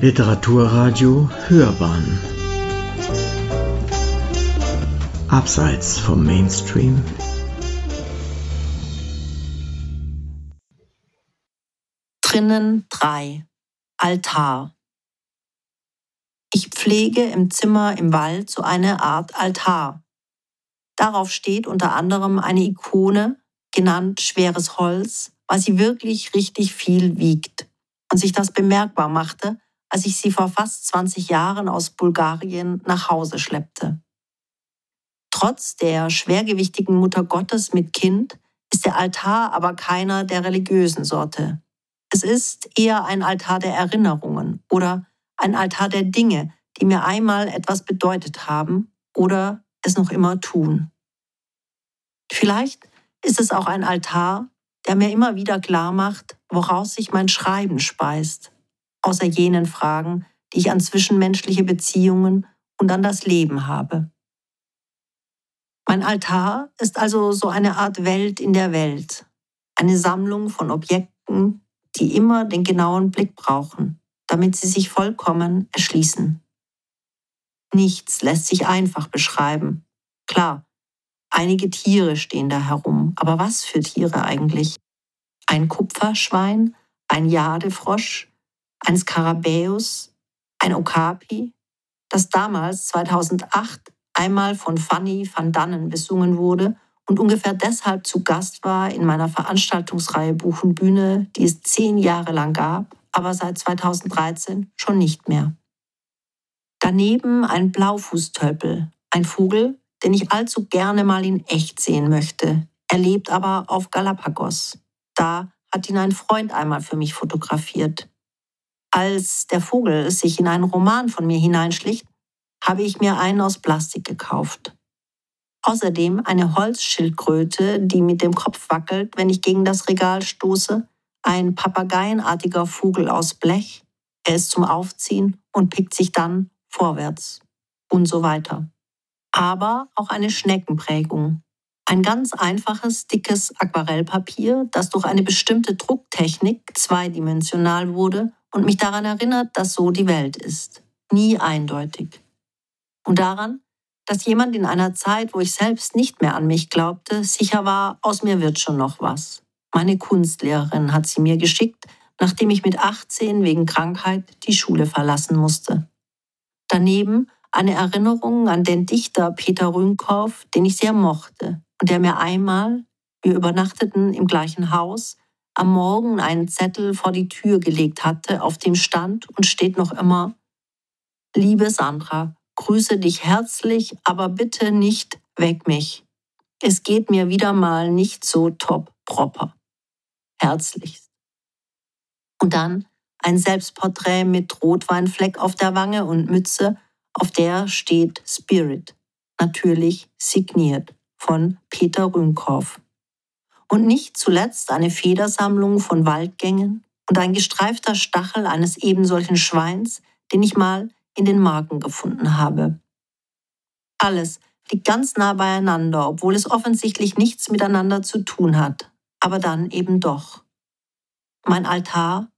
Literaturradio Hörbahn. Abseits vom Mainstream. Drinnen 3 Altar. Ich pflege im Zimmer im Wald so eine Art Altar. Darauf steht unter anderem eine Ikone, genannt schweres Holz, weil sie wirklich richtig viel wiegt und sich das bemerkbar machte, als ich sie vor fast 20 Jahren aus Bulgarien nach Hause schleppte. Trotz der schwergewichtigen Mutter Gottes mit Kind ist der Altar aber keiner der religiösen Sorte. Es ist eher ein Altar der Erinnerungen oder ein Altar der Dinge, die mir einmal etwas bedeutet haben oder es noch immer tun. Vielleicht ist es auch ein Altar, der mir immer wieder klar macht, woraus sich mein Schreiben speist, außer jenen Fragen, die ich an zwischenmenschliche Beziehungen und an das Leben habe. Mein Altar ist also so eine Art Welt in der Welt, eine Sammlung von Objekten, die immer den genauen Blick brauchen, damit sie sich vollkommen erschließen. Nichts lässt sich einfach beschreiben. Klar, einige Tiere stehen da herum, aber was für Tiere eigentlich? Ein Kupferschwein, ein Jadefrosch, ein Skarabäus, ein Okapi, das damals 2008 einmal von Fanny van Dannen besungen wurde und ungefähr deshalb zu Gast war in meiner Veranstaltungsreihe Buch und Bühne, die es zehn Jahre lang gab, aber seit 2013 schon nicht mehr. Daneben ein Blaufußtölpel, ein Vogel, den ich allzu gerne mal in echt sehen möchte. Er lebt aber auf Galapagos. Da hat ihn ein Freund einmal für mich fotografiert. Als der Vogel sich in einen Roman von mir hineinschlicht, habe ich mir einen aus Plastik gekauft. Außerdem eine Holzschildkröte, die mit dem Kopf wackelt, wenn ich gegen das Regal stoße, ein papageienartiger Vogel aus Blech, er ist zum Aufziehen und pickt sich dann vorwärts und so weiter. Aber auch eine Schneckenprägung. Ein ganz einfaches, dickes Aquarellpapier, das durch eine bestimmte Drucktechnik zweidimensional wurde und mich daran erinnert, dass so die Welt ist. Nie eindeutig. Und daran, dass jemand in einer Zeit, wo ich selbst nicht mehr an mich glaubte, sicher war, aus mir wird schon noch was. Meine Kunstlehrerin hat sie mir geschickt, nachdem ich mit 18 wegen Krankheit die Schule verlassen musste. Daneben eine Erinnerung an den Dichter Peter Rühnkauf, den ich sehr mochte und der mir einmal, wir übernachteten im gleichen Haus, am Morgen einen Zettel vor die Tür gelegt hatte, auf dem stand und steht noch immer, Liebe Sandra, grüße dich herzlich, aber bitte nicht weg mich. Es geht mir wieder mal nicht so top proper. Herzlichst. Und dann ein Selbstporträt mit Rotweinfleck auf der Wange und Mütze, auf der steht Spirit, natürlich signiert von Peter Rühnkow und nicht zuletzt eine Federsammlung von Waldgängen und ein gestreifter Stachel eines ebensolchen Schweins, den ich mal in den Marken gefunden habe. Alles liegt ganz nah beieinander, obwohl es offensichtlich nichts miteinander zu tun hat, aber dann eben doch. Mein Altar,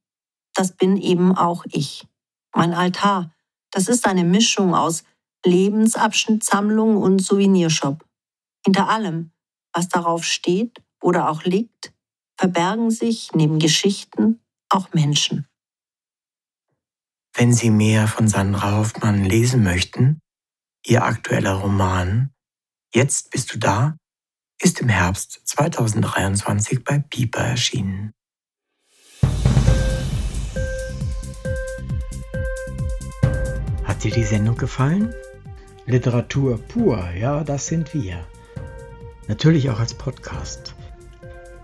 das bin eben auch ich. Mein Altar, das ist eine Mischung aus Lebensabschnittssammlung und Souvenirshop. Hinter allem, was darauf steht, oder auch liegt, verbergen sich neben Geschichten auch Menschen. Wenn Sie mehr von Sandra Hoffmann lesen möchten, Ihr aktueller Roman Jetzt bist du da ist im Herbst 2023 bei Piper erschienen. Hat dir die Sendung gefallen? Literatur pur, ja, das sind wir. Natürlich auch als Podcast.